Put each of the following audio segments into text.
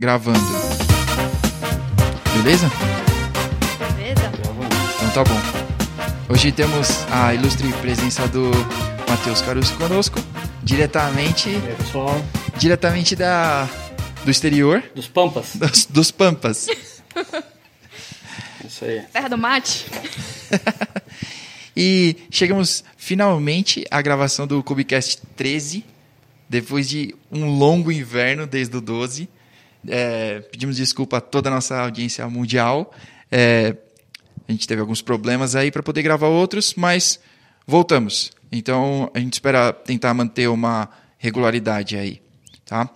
Gravando. Beleza? Beleza? Então tá bom. Hoje temos a ilustre presença do Matheus Caruso conosco, diretamente, E aí, pessoal? diretamente da do exterior, Dos Pampas. dos, dos Pampas. Isso aí. Terra do mate? E chegamos finalmente à gravação do Cubicast 13, depois de um longo inverno desde o 12. É, pedimos desculpa a toda a nossa audiência mundial. É, a gente teve alguns problemas aí para poder gravar outros, mas voltamos. Então a gente espera tentar manter uma regularidade aí, tá?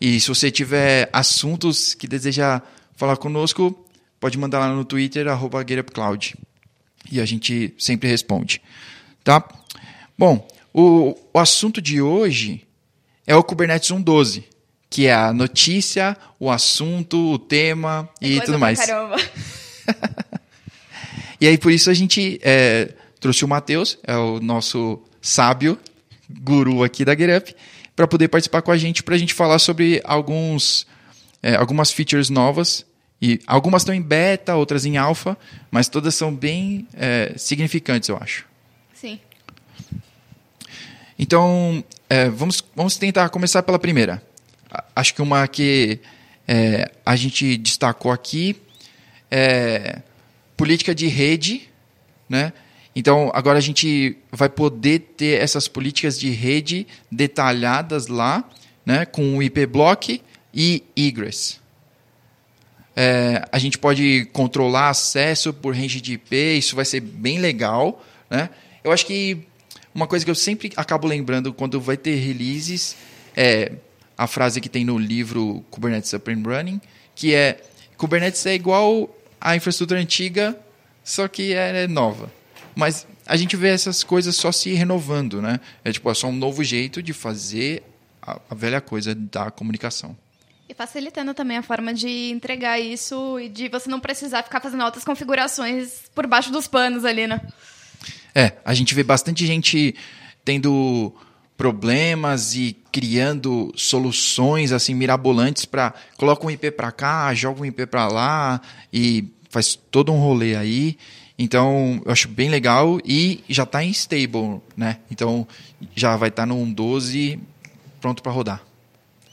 E se você tiver assuntos que deseja falar conosco, pode mandar lá no Twitter GetUpCloud e a gente sempre responde, tá? Bom, o, o assunto de hoje é o Kubernetes 1.12, que é a notícia, o assunto, o tema e Coisa tudo mais. Caramba. E aí por isso a gente é, trouxe o Matheus, é o nosso sábio guru aqui da GetUp, para poder participar com a gente, para a gente falar sobre alguns, é, algumas features novas. E algumas estão em beta, outras em alpha, mas todas são bem é, significantes, eu acho. Sim. Então, é, vamos, vamos tentar começar pela primeira. Acho que uma que é, a gente destacou aqui é política de rede, né? Então, agora a gente vai poder ter essas políticas de rede detalhadas lá, né? Com o IP block e egress. É, a gente pode controlar acesso por range de IP, isso vai ser bem legal, né? Eu acho que uma coisa que eu sempre acabo lembrando quando vai ter releases é a frase que tem no livro Kubernetes Up and Running, que é Kubernetes é igual à infraestrutura antiga, só que é nova. Mas a gente vê essas coisas só se renovando, né? É tipo, é só um novo jeito de fazer a, a velha coisa da comunicação. E facilitando também a forma de entregar isso e de você não precisar ficar fazendo altas configurações por baixo dos panos ali, né? É, a gente vê bastante gente tendo problemas e criando soluções assim mirabolantes para coloca um IP para cá, joga um IP para lá e faz todo um rolê aí. Então, eu acho bem legal e já está em stable, né? Então, já vai estar no 1.12 pronto para rodar.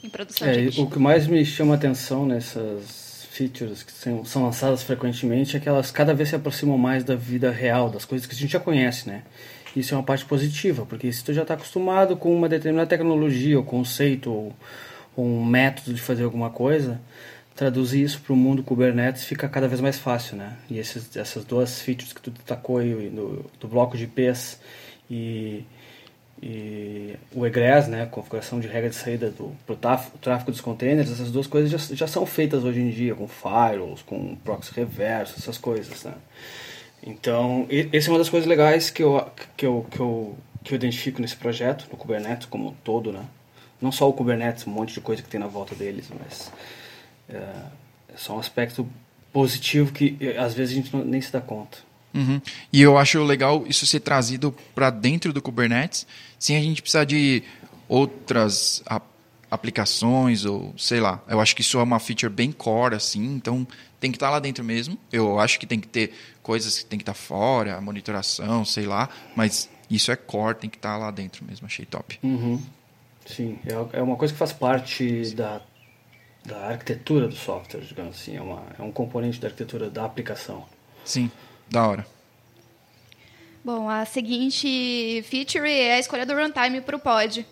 Em produção, É, o que mais me chama atenção nessas features que são, são lançadas frequentemente é que elas cada vez se aproximam mais da vida real, das coisas que a gente já conhece, né? Isso é uma parte positiva, porque se tu já está acostumado com uma determinada tecnologia, ou conceito, ou, ou um método de fazer alguma coisa, traduzir isso para o mundo Kubernetes fica cada vez mais fácil, né? E esses, essas duas features que tu destacou aí, do, do bloco de IPs e, e o egress, né, configuração de regra de saída do pro tráfego, tráfego dos containers, essas duas coisas já, já são feitas hoje em dia com firewalls, com proxy reverso, essas coisas, né? Então, essa é uma das coisas legais que eu que eu, que eu que eu identifico nesse projeto, no Kubernetes como um todo, né? Não só o Kubernetes, um monte de coisa que tem na volta deles, mas é, é só um aspecto positivo que às vezes a gente nem se dá conta. Uhum. E eu acho legal isso ser trazido para dentro do Kubernetes, sem a gente precisar de outras aplicações ou sei lá. Eu acho que isso é uma feature bem core assim, então tem que estar lá dentro mesmo. Eu acho que tem que ter coisas que tem que estar fora, monitoração, sei lá, mas isso é core, tem que estar lá dentro mesmo. Achei top. Uhum. Sim, é, é uma coisa que faz parte da, da arquitetura do software, digamos assim. É, uma, é um componente da arquitetura da aplicação. Sim, da hora. Bom, a seguinte feature é a escolha do runtime para o pod.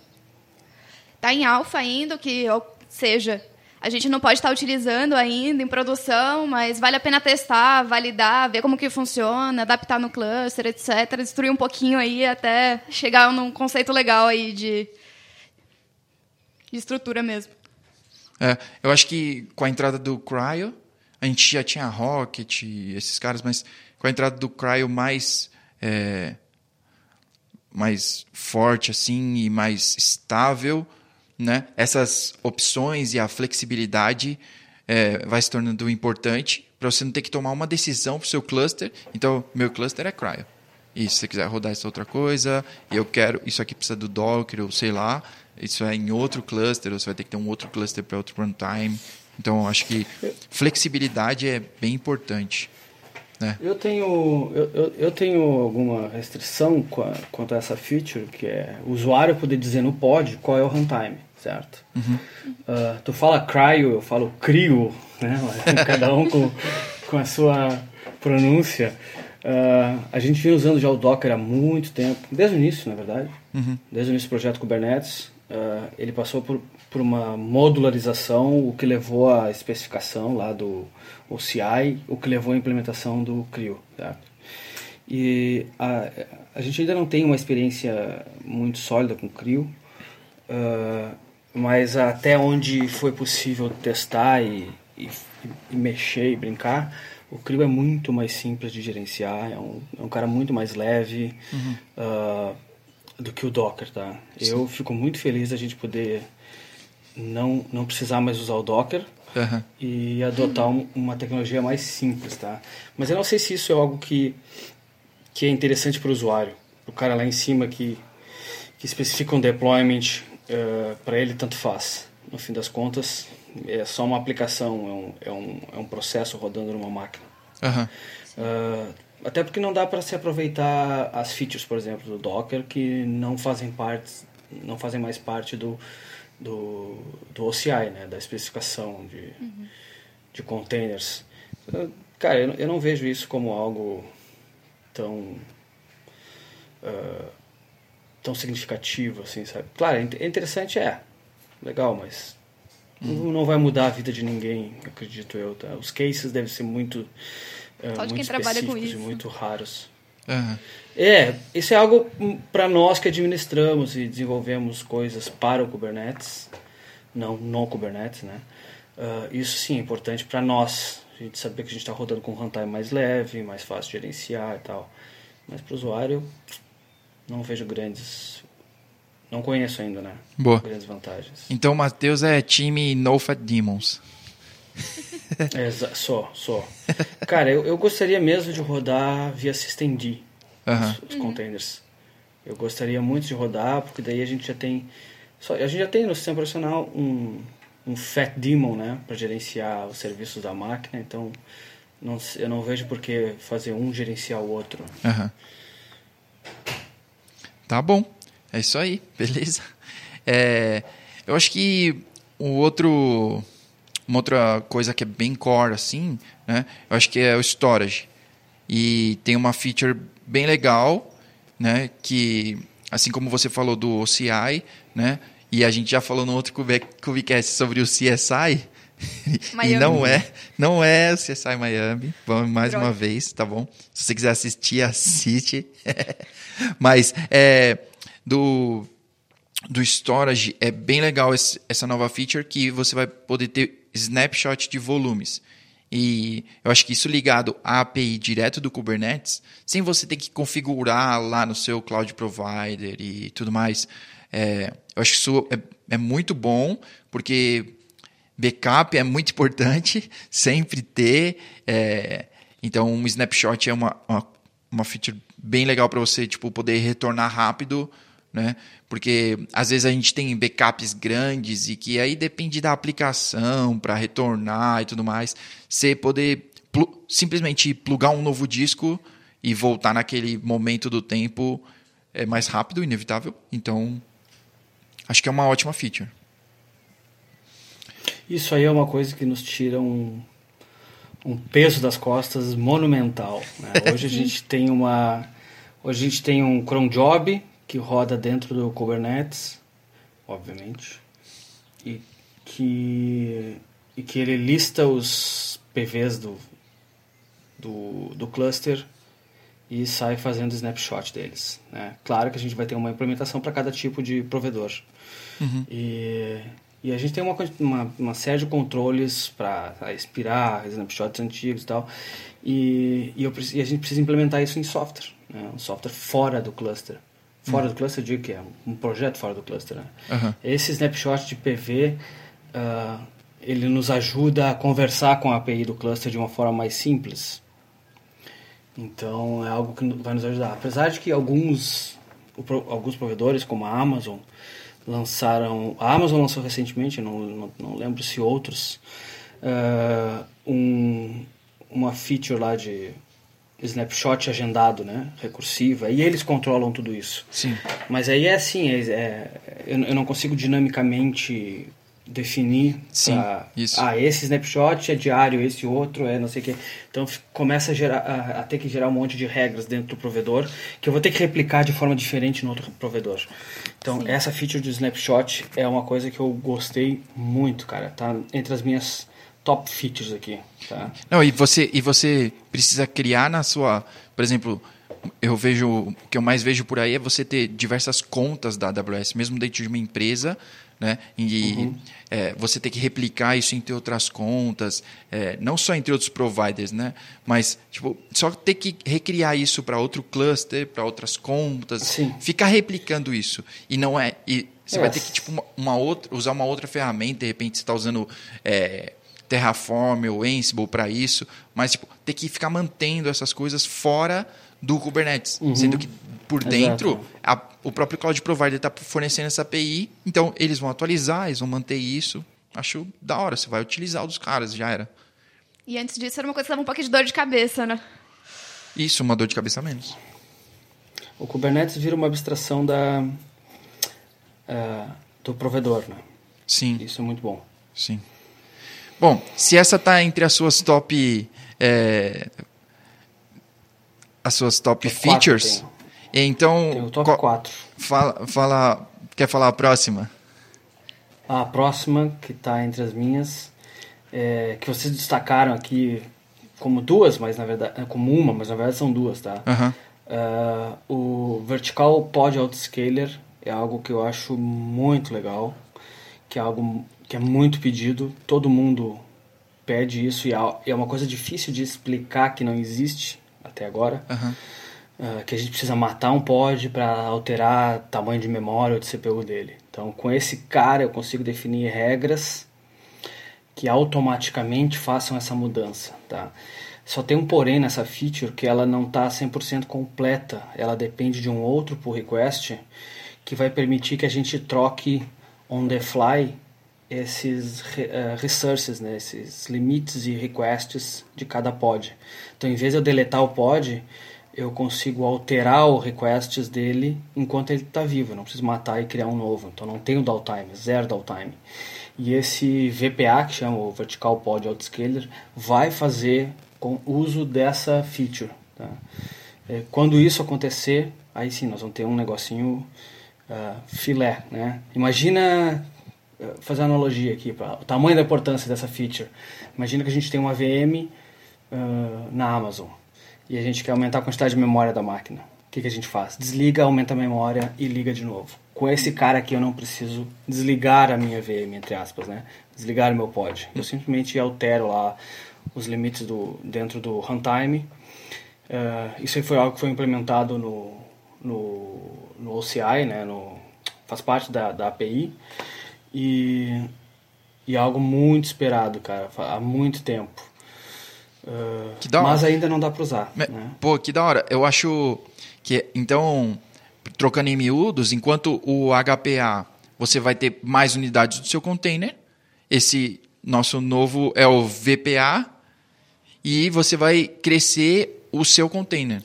Está em alpha ainda, que, ou seja, a gente não pode estar utilizando ainda em produção, mas vale a pena testar, validar, ver como que funciona, adaptar no cluster, etc. Destruir um pouquinho aí até chegar num conceito legal aí de, de estrutura mesmo. É, eu acho que com a entrada do Cryo, a gente já tinha Rocket, esses caras, mas com a entrada do Cryo mais é, mais forte assim e mais estável, né? Essas opções e a flexibilidade é, vai se tornando importante para você não ter que tomar uma decisão para o seu cluster. Então, meu cluster é Cryo. E se você quiser rodar essa outra coisa, eu quero, isso aqui precisa do Docker ou sei lá, isso é em outro cluster, ou você vai ter que ter um outro cluster para outro runtime. Então, acho que flexibilidade é bem importante. Né? Eu tenho eu, eu, tenho alguma restrição quanto a essa feature que é o usuário poder dizer no pod qual é o runtime, certo? Uhum. Uh, tu fala cryo, eu falo crio, né? Cada um com, com a sua pronúncia. Uh, a gente vinha usando já o Docker há muito tempo, desde o início, na verdade, uhum. desde o início do projeto Kubernetes. Uh, ele passou por, por uma modularização, o que levou à especificação lá do OCI, o que levou à implementação do CRIO. Certo? E a, a gente ainda não tem uma experiência muito sólida com o CRIO, uh, mas até onde foi possível testar e, e, e mexer e brincar, o Crio é muito mais simples de gerenciar, é um, é um cara muito mais leve uhum. uh, do que o Docker, tá? Sim. Eu fico muito feliz da gente poder não, não precisar mais usar o Docker uhum. e adotar um, uma tecnologia mais simples, tá? Mas eu não sei se isso é algo que, que é interessante para o usuário. O cara lá em cima que, que especifica um deployment, uh, para ele tanto faz. No fim das contas, é só uma aplicação, é um, é um, é um processo rodando numa máquina. Uhum. Uh, até porque não dá para se aproveitar as features, por exemplo, do Docker que não fazem parte, não fazem mais parte do, do, do OCI, né, da especificação de, uhum. de containers. Uh, cara, eu, eu não vejo isso como algo tão uh, tão significativo, assim, sabe? Claro, é interessante, é legal, mas Uhum. Não vai mudar a vida de ninguém, acredito eu. Tá? Os cases devem ser muito, uh, muito isso. e muito raros. Uhum. É, isso é algo para nós que administramos e desenvolvemos coisas para o Kubernetes, não no Kubernetes, né? Uh, isso sim é importante para nós. A gente saber que a gente está rodando com um runtime mais leve, mais fácil de gerenciar e tal. Mas para o usuário, não vejo grandes não conheço ainda, né? Boa. Grandes vantagens. Então o Matheus é time No Fat Demons. é, só, só. Cara, eu, eu gostaria mesmo de rodar via systemd uh -huh. os, os containers. Eu gostaria muito de rodar, porque daí a gente já tem. Só, a gente já tem no sistema operacional um, um Fat Daemon, né? Para gerenciar os serviços da máquina. Então, não, eu não vejo por que fazer um gerenciar o outro. Uh -huh. Tá bom. É isso aí, beleza? É, eu acho que o outro, uma outra coisa que é bem core assim, né? Eu acho que é o storage. E tem uma feature bem legal, né? Que assim como você falou do OCI, né? E a gente já falou no outro Cubicast sobre o CSI. e não é, não é o CSI Miami. Vamos mais Droga. uma vez, tá bom? Se você quiser assistir, assiste. Mas é, do, do storage é bem legal esse, essa nova feature que você vai poder ter snapshot de volumes. E eu acho que isso ligado à API direto do Kubernetes, sem você ter que configurar lá no seu cloud provider e tudo mais, é, eu acho que isso é, é muito bom, porque backup é muito importante, sempre ter. É, então, um snapshot é uma, uma, uma feature bem legal para você tipo, poder retornar rápido né? Porque às vezes a gente tem backups grandes e que aí depende da aplicação para retornar e tudo mais. Você poder pl simplesmente plugar um novo disco e voltar naquele momento do tempo é mais rápido, inevitável. Então, acho que é uma ótima feature. Isso aí é uma coisa que nos tira um, um peso das costas monumental. Né? Hoje a gente tem uma hoje a gente tem um cron job que roda dentro do Kubernetes, obviamente, e que, e que ele lista os PVs do, do, do cluster e sai fazendo snapshot deles. Né? Claro que a gente vai ter uma implementação para cada tipo de provedor. Uhum. E, e a gente tem uma, uma, uma série de controles para expirar snapshots antigos e tal. E, e, eu, e, a gente precisa implementar isso em software, né? um software fora do cluster. Fora do cluster, eu digo que é um projeto fora do cluster. Né? Uhum. Esse snapshot de PV, uh, ah, ele nos ajuda a conversar com a API do cluster de uma forma mais simples. Então, é algo que vai nos ajudar. Apesar de que alguns, alguns provedores, como a Amazon, lançaram... A Amazon lançou recentemente, não, não, não lembro se outros... uh, um, uma feature lá de snapshot agendado, né? Recursiva. E eles controlam tudo isso. Sim. Mas aí é assim, é, é, eu, eu não consigo dinamicamente definir Sim, pra, isso. ah esse snapshot é diário esse outro é não sei o que então começa a, gerar, a, a ter que gerar um monte de regras dentro do provedor que eu vou ter que replicar de forma diferente no outro provedor então Sim. essa feature do snapshot é uma coisa que eu gostei muito cara tá entre as minhas top features aqui tá Não, e você, e você precisa criar na sua. Por exemplo, eu vejo. O que eu mais vejo por aí é você ter diversas contas da AWS, mesmo dentro de uma empresa, né? E é, você ter que replicar isso entre outras contas, é, não só entre outros providers, né? Mas, tipo, só ter que recriar isso para outro cluster, para outras contas, Sim. ficar replicando isso. E não é. E você vai É. ter que, tipo, uma, uma outra, usar uma outra ferramenta, de repente você está usando. é, Terraform ou Ansible para isso, mas tipo, ter que ficar mantendo essas coisas fora do Kubernetes, sendo que por dentro a- o próprio cloud provider está fornecendo essa API, então eles vão atualizar, eles vão manter isso. Acho da hora, você vai utilizar o dos caras, já era. E antes disso era uma coisa que dava um pouquinho de dor de cabeça, né? Isso, uma dor de cabeça a menos. o Kubernetes vira uma abstração da ah, do provedor né Sim, isso é muito bom sim. Bom, se essa tá entre as suas top. é, as suas top Top quatro features, então. tem o top qual- 4 Fala, fala, quer falar a próxima? A próxima, que está entre as minhas, é, que vocês destacaram aqui como duas, mas na verdade. é, Como uma, mas na verdade são duas, tá? Ah, o Vertical Pod Autoscaler é algo que eu acho muito legal, que é algo que é muito pedido, todo mundo pede isso e é- é uma coisa difícil de explicar que não existe até agora. Ah, que a gente precisa matar um pod para alterar tamanho de memória ou de CPU dele. Então, com esse cara, eu consigo definir regras que automaticamente façam essa mudança. Tá? Só tem um porém nessa feature que ela não está 100% completa. Ela depende de um outro pull request que vai permitir que a gente troque on the fly esses eh, resources, né, esses limites e requests de cada pod. Então, em vez de eu deletar o pod, eu consigo alterar os requests dele enquanto ele está vivo. Não preciso matar e criar um novo. Então, não tenho downtime, zero downtime. E esse VPA, que chama o Vertical Pod Autoscaler, vai fazer com uso dessa feature. Tá? Eh, Quando isso acontecer, aí sim, nós vamos ter um negocinho ah, filé. Né? Imagina eh, fazer analogia aqui para o tamanho da importância dessa feature. Imagina que a gente tem uma VM ah, na Amazon e a gente quer aumentar a quantidade de memória da máquina. O que, que a gente faz? Desliga, aumenta a memória e liga de novo. Com esse cara aqui eu não preciso desligar a minha VM, entre aspas, né? Desligar o meu pod. Eu simplesmente altero lá os limites do, dentro do runtime. Eh, isso foi algo que foi implementado no, no, no OCI, né? No, faz parte da, da API. E, e algo muito esperado, cara, há muito tempo. Uh, Que da hora. mas ainda não dá para usar. Né? Pô, que da hora. Eu acho que, então, trocando em miúdos, enquanto o HPA você vai ter mais unidades do seu container, esse nosso novo é o VPA, e você vai crescer o seu container,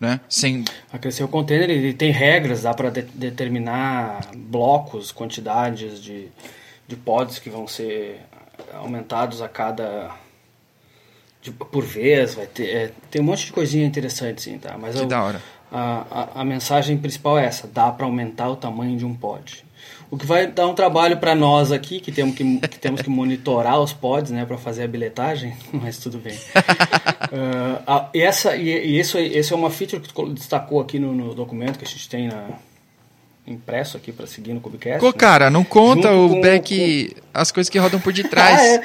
né? Sem, A crescer o container ele tem regras, dá para determinar blocos, quantidades de, de pods que vão ser aumentados a cada de- por vez, vai ter é, tem um monte de coisinha interessante sim, tá? Mas que eu- da hora. a, a, a mensagem principal é essa: dá para aumentar o tamanho de um pod. O que vai dar um trabalho para nós aqui, que temos que, que temos que monitorar os pods, né, para fazer a bilhetagem, mas tudo bem. Ah, a- e essa e, e isso esse é uma feature que tu destacou aqui no, no documento que a gente tem na, impresso aqui para seguir no Cubicast. Pô, né? cara, não conta Junto o com- back, as coisas que rodam por detrás. Ah, é.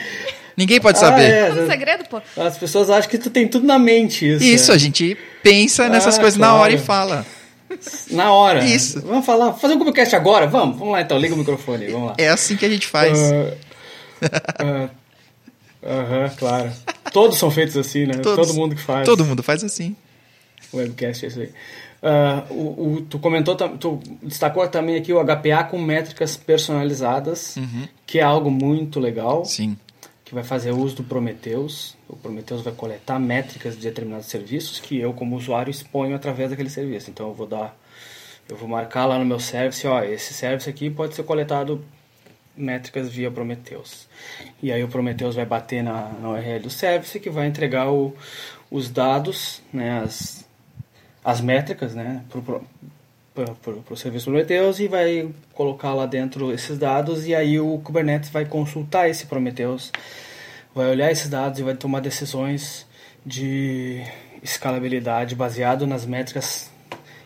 Ninguém pode Ah, saber. é, É um segredo, pô. As pessoas acham que tu tem tudo na mente isso. Isso, né? a gente pensa nessas Ah, coisas na claro. hora e fala. Na hora. Isso. Vamos falar, fazer um Cubicast agora? Vamos, vamos lá então, liga o microfone, aí, vamos lá. É assim que a gente faz. Ah, ah, Aham, claro. Todos são feitos assim, né? Todos. Todo mundo que faz. Todo mundo faz assim. webcast é isso aí. Ah, o, o- tu comentou, tu destacou também aqui o HPA com métricas personalizadas, que é algo muito legal, Sim. Que vai fazer uso do Prometheus. O Prometheus vai coletar métricas de determinados serviços que eu, como usuário, exponho através daquele serviço. Então eu vou dar, eu vou marcar lá no meu service, ó, esse service aqui pode ser coletado métricas via Prometheus. E aí o Prometheus vai bater na, na URL do service que vai entregar o, os dados, né, as, as métricas, né, pro, para o serviço Prometheus e vai colocar lá dentro esses dados e aí o Kubernetes vai consultar esse Prometheus, vai olhar esses dados e vai tomar decisões de escalabilidade baseado nas métricas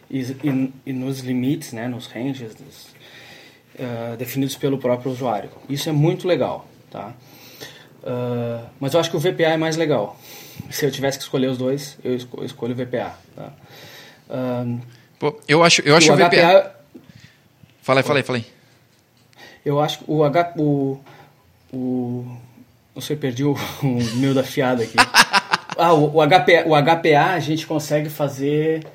e, e, e nos limites, né, nos ranges dos, uh, definidos pelo próprio usuário. Isso é muito legal, tá? Uh, mas eu acho que o VPA é mais legal. Se eu tivesse que escolher os dois, eu escolho o VPA. Tá? Uh, Pô, eu acho, eu acho o, VPA... VPA... Fala aí, fala aí, fala aí. Eu acho que o H... O, o... Não sei, perdi o, o meu da fiada aqui. ah, o, o, HPA, o HPA a gente consegue fazer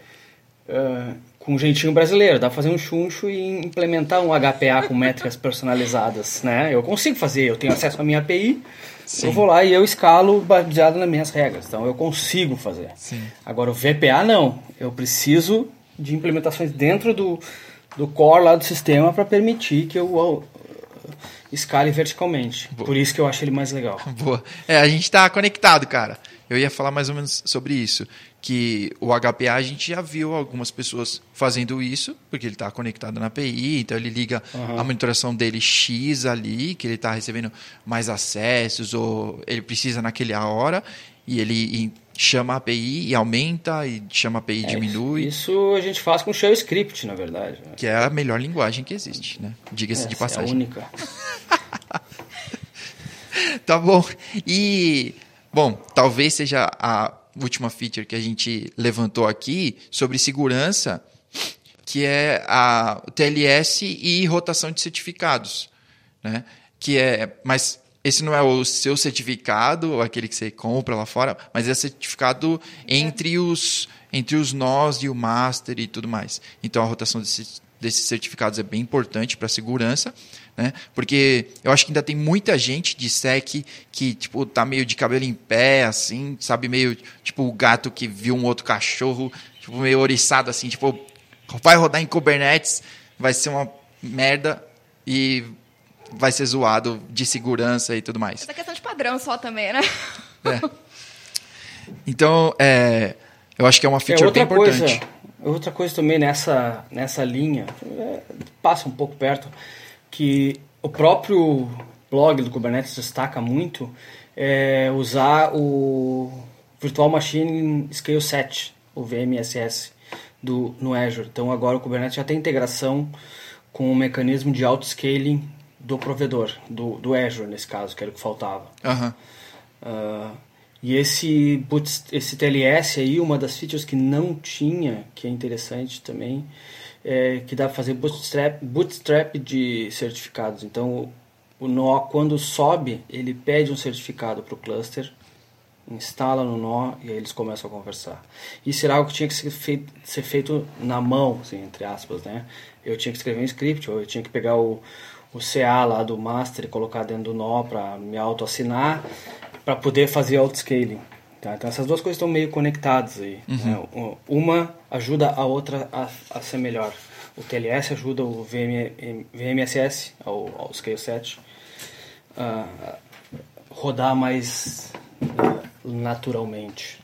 uh, com um jeitinho brasileiro. Dá pra fazer um chuncho e implementar um HPA com métricas personalizadas, né? Eu consigo fazer, eu tenho acesso à minha API, Sim. eu vou lá e eu escalo baseado nas minhas regras. Então eu consigo fazer. Sim. Agora o VPA não. Eu preciso de implementações dentro do, do core lá do sistema para permitir que eu escale verticalmente. Boa. Por isso que eu acho ele mais legal. Boa. É, a gente está conectado, cara. Eu ia falar mais ou menos sobre isso. Que o HPA a gente já viu algumas pessoas fazendo isso, porque ele está conectado na API, então ele liga uhum. a monitoração dele X ali, que ele está recebendo mais acessos, ou ele precisa naquela hora, e ele chama a API e aumenta, e chama a API e é, diminui. Isso a gente faz com Shell Script, na verdade. Né? Que é a melhor linguagem que existe, né? Diga-se de passagem. É a única. tá bom. E, bom, talvez seja a última feature que a gente levantou aqui sobre segurança, que é a TLS e rotação de certificados, né? Que é, mas esse não é o seu certificado, aquele que você compra lá fora, mas é certificado entre os, entre os nós e o master e tudo mais. Então a rotação desse, desses certificados é bem importante para a segurança, né? Porque eu acho que ainda tem muita gente de SEC que tipo tá meio de cabelo em pé, assim, sabe meio tipo o gato que viu um outro cachorro, tipo meio oriçado assim, tipo vai rodar em Kubernetes, vai ser uma merda e vai ser zoado de segurança e tudo mais. Essa questão de padrão só também, né? É. Então, é, eu acho que é uma feature é, bem coisa, importante. Outra coisa também nessa, nessa linha, é, passa um pouco perto, que o próprio blog do Kubernetes destaca muito é usar o Virtual Machine Scale Set, o VMSS, do, no Azure. Então agora o Kubernetes já tem integração com o mecanismo de auto-scaling do provedor, do, do Azure nesse caso, que era o que faltava. Uhum. Uh, e esse, boot, esse TLS aí, uma das features que não tinha, que é interessante também, é que dá para fazer bootstrap, bootstrap de certificados. Então, o nó, quando sobe, ele pede um certificado para o cluster, instala no nó e aí eles começam a conversar. Isso era algo que tinha que ser feito, ser feito na mão, assim, entre aspas, né? Eu tinha que escrever um script, ou eu tinha que pegar o, o CA lá do master e colocar dentro do nó para me auto-assinar, para poder fazer auto-scaling. Tá? Então essas duas coisas estão meio conectadas aí. Uhum. Né? Uma ajuda a outra a, a, ser melhor. O TLS ajuda o VM, VMSS, ao, ao Scale Set, a rodar mais uh, naturalmente.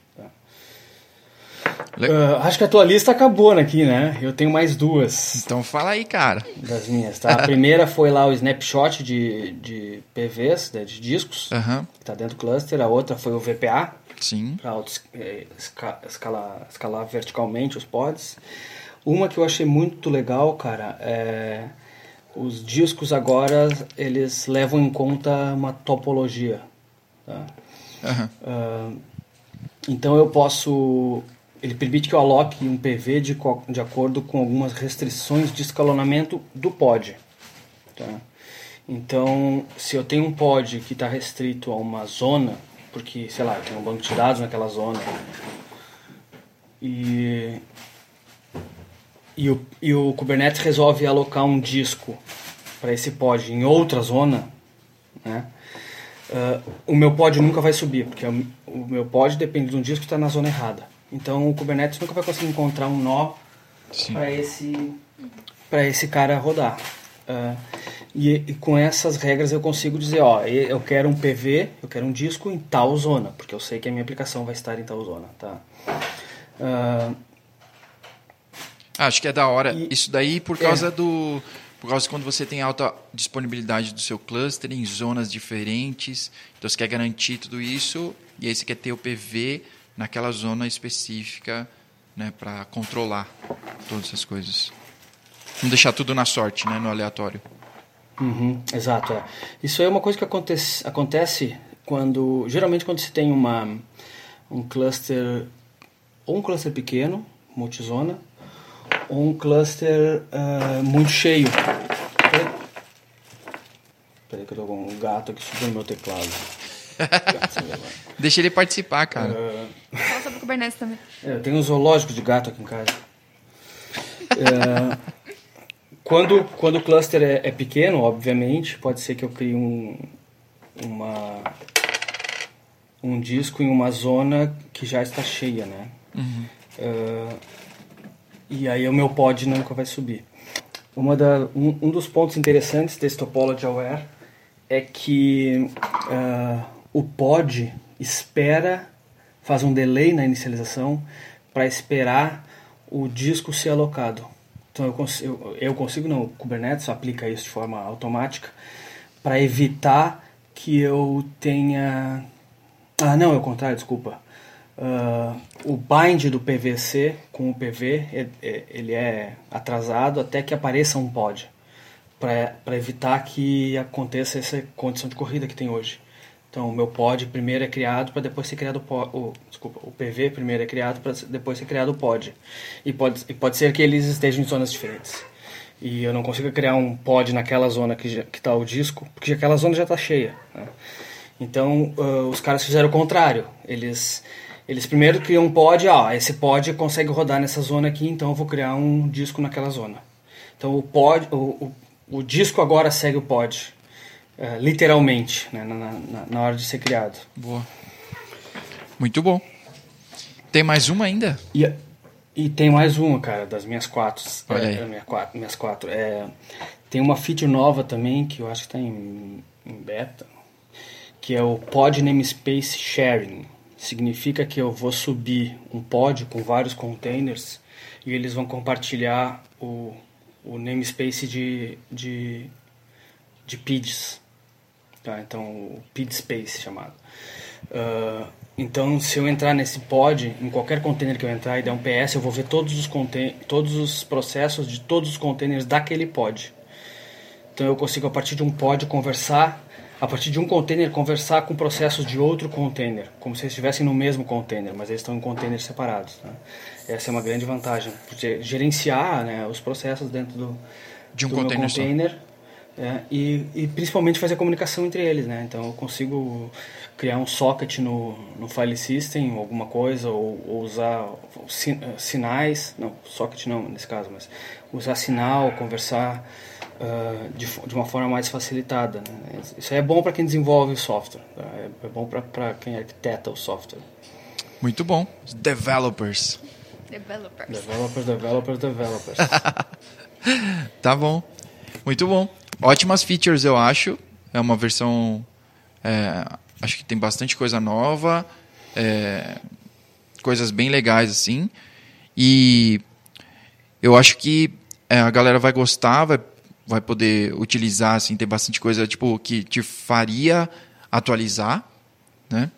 Uh, acho que a tua lista acabou aqui, né? Eu tenho mais duas. Então fala aí, cara. Das minhas, tá? A primeira foi lá o snapshot de, de PVs, né, de discos, uhum. que tá dentro do cluster. A outra foi o VPA. Sim. Para eh, escalar, escalar verticalmente os pods. Uma que eu achei muito legal, cara, é... Os discos agora, eles levam em conta uma topologia. Tá? Uhum. Uh, então eu posso ele permite que eu aloque um PV de, de acordo com algumas restrições de escalonamento do pod. Tá? Então, se eu tenho um pod que está restrito a uma zona, porque, sei lá, tenho um banco de dados naquela zona, e, e, o, e o Kubernetes resolve alocar um disco para esse pod em outra zona, né? uh, o meu pod nunca vai subir, porque o meu pod depende de um disco que está na zona errada. Então o Kubernetes nunca vai conseguir encontrar um nó para esse, esse cara rodar. Uh, e, e, com essas regras eu consigo dizer, ó, eu quero um PV, eu quero um disco em tal zona, porque eu sei que a minha aplicação vai estar em tal zona, tá? Uh, Acho que é da hora. E, Isso daí por causa é. do por causa de quando você tem alta disponibilidade do seu cluster em zonas diferentes, então você quer garantir tudo isso e aí você quer ter o PV naquela zona específica, né, para controlar todas essas coisas. Não deixar tudo na sorte, né, no aleatório. Uhum, exato. É. Isso é uma coisa que acontece, acontece quando, geralmente quando se tem uma um cluster ou um cluster pequeno, multizona, ou um cluster uh, muito cheio. Peraí que eu tô com um gato aqui subindo no meu teclado. Deixa ele participar, cara. Kubernetes também. É, eu tenho um zoológico de gato aqui em casa. uh, quando, quando o cluster é, é, pequeno, obviamente, pode ser que eu crie um, uma, um disco em uma zona que já está cheia, né? Uhum. Uh, e aí o meu pod nunca vai subir. Uma da, um, um dos pontos interessantes desse Topology Aware é que uh, o pod espera, faz um delay na inicialização para esperar o disco ser alocado. Então eu consigo, eu consigo não, o Kubernetes aplica isso de forma automática para evitar que eu tenha... Ah, não, é o contrário, desculpa. Uh, o bind do PVC com o PV é, é, ele é atrasado até que apareça um pod para evitar que aconteça essa condição de corrida que tem hoje. Então, o meu pod primeiro é criado para depois ser criado o, pod, o desculpa, o PV primeiro é criado para depois ser criado o pod. E pode, e pode ser que eles estejam em zonas diferentes. E eu não consigo criar um pod naquela zona que está o disco, porque aquela zona já está cheia. Né? Então, uh, os caras fizeram o contrário. Eles eles primeiro criam um pod, ó, esse pod consegue rodar nessa zona aqui, então eu vou criar um disco naquela zona. Então o pod, o, o, o disco agora segue o pod, uh, literalmente, né, na, na, na, hora de ser criado. Boa. Muito bom. Tem mais uma ainda? E, e tem mais uma, cara, das minhas quatro. Olha é, aí. Minha quatro, minhas quatro. É, tem uma feature nova também, que eu acho que está em, em beta, que é o Pod Namespace Sharing significa que eu vou subir um pod com vários containers e eles vão compartilhar o, o namespace de, de, de PIDs. Tá? Então, o PID space chamado. Uh, então, se eu entrar nesse pod, em qualquer container que eu entrar e der um PS, eu vou ver todos os, todos os processos de todos os containers daquele pod. Então, eu consigo, a partir de um pod, conversar a partir de um container, conversar com processos de outro container, como se eles estivessem no mesmo container, mas eles estão em containers separados. Né? Essa é uma grande vantagem, porque gerenciar né, os processos dentro do, de um do container, container é, e, e, principalmente fazer a comunicação entre eles. Né? Então eu consigo criar um socket no, no file system, alguma coisa, ou, ou usar sinais, não, socket não nesse caso, mas usar sinal, conversar uh, de, de, uma forma mais facilitada. Né? Isso é bom para quem desenvolve o software, tá? é, é, bom para quem arquiteta o software. Muito bom. Developers. Developers. Developers, developers, developers. tá bom. Muito bom. Ótimas features, eu acho. É uma versão. É, acho que tem bastante coisa nova. É, coisas bem legais, assim. E eu acho que é, a galera vai gostar, vai vai poder utilizar, assim, ter bastante coisa tipo que te faria atualizar, né?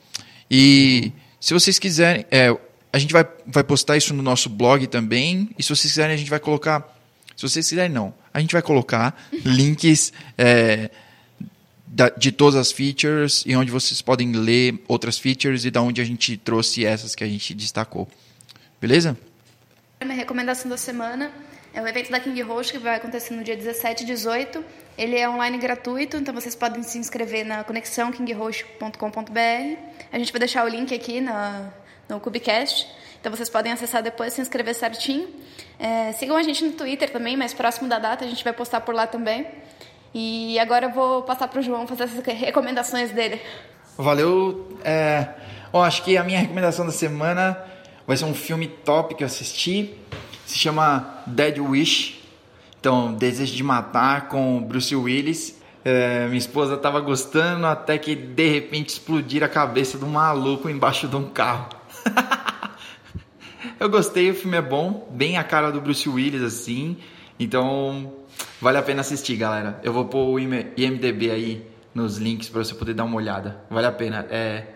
E se vocês quiserem, é, a gente vai, vai postar isso no nosso blog também. E se vocês quiserem, a gente vai colocar. Se vocês quiserem, não. A gente vai colocar links é, da, de todas as features e onde vocês podem ler outras features e da onde a gente trouxe essas que a gente destacou. Beleza? Minha recomendação da semana é um evento da King Host que vai acontecer no dia 17 e 18. Ele é online gratuito, então vocês podem se inscrever na conexão kinghost.com.br. A gente vai deixar o link aqui na, no Cubicast, então vocês podem acessar depois, se inscrever certinho. É, sigam a gente no Twitter também, mais próximo da data, a gente vai postar por lá também. E agora eu vou passar para o João fazer as recomendações dele. Valeu. É, ó, acho que a minha recomendação da semana vai ser um filme top que eu assisti. Se chama Dead Wish. Então, Desejo de Matar com Bruce Willis. É, minha esposa estava gostando até que de repente explodir a cabeça do maluco embaixo de um carro. eu gostei, o filme é bom, bem a cara do Bruce Willis assim. Então, vale a pena assistir, galera. Eu vou pôr o IMDB aí nos links para você poder dar uma olhada. Vale a pena. É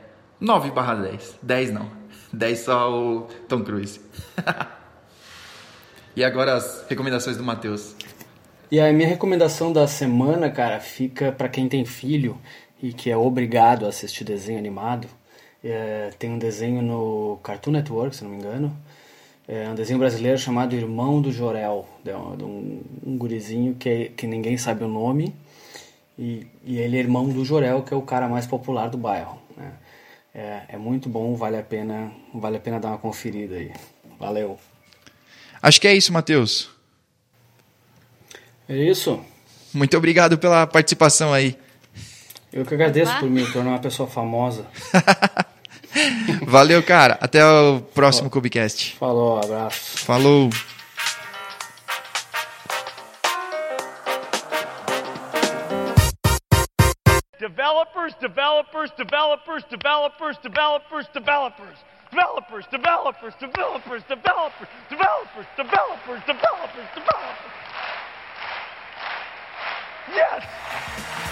9 barra 10. 10 não. 10 só o Tom Cruise. e agora as recomendações do Matheus. E a minha recomendação da semana, cara, fica para quem tem filho e que é obrigado a assistir desenho animado. É, tem um desenho no Cartoon Network, se não me engano. É um desenho brasileiro chamado Irmão do Jorel. É um, um gurizinho que, que ninguém sabe o nome. E, e ele é irmão do Jorel, que é o cara mais popular do bairro. Né? É, é muito bom, vale a pena, vale a pena dar uma conferida aí. Valeu. Acho que é isso, Matheus. É isso. Muito obrigado pela participação aí. Eu que agradeço por me tornar uma pessoa famosa. Valeu, cara. Até o próximo Cubicast. Falou, abraço. Falou. Developers, developers, developers, developers, developers, developers. Developers, developers, developers, developers, developers, developers, developers, developers. Yes!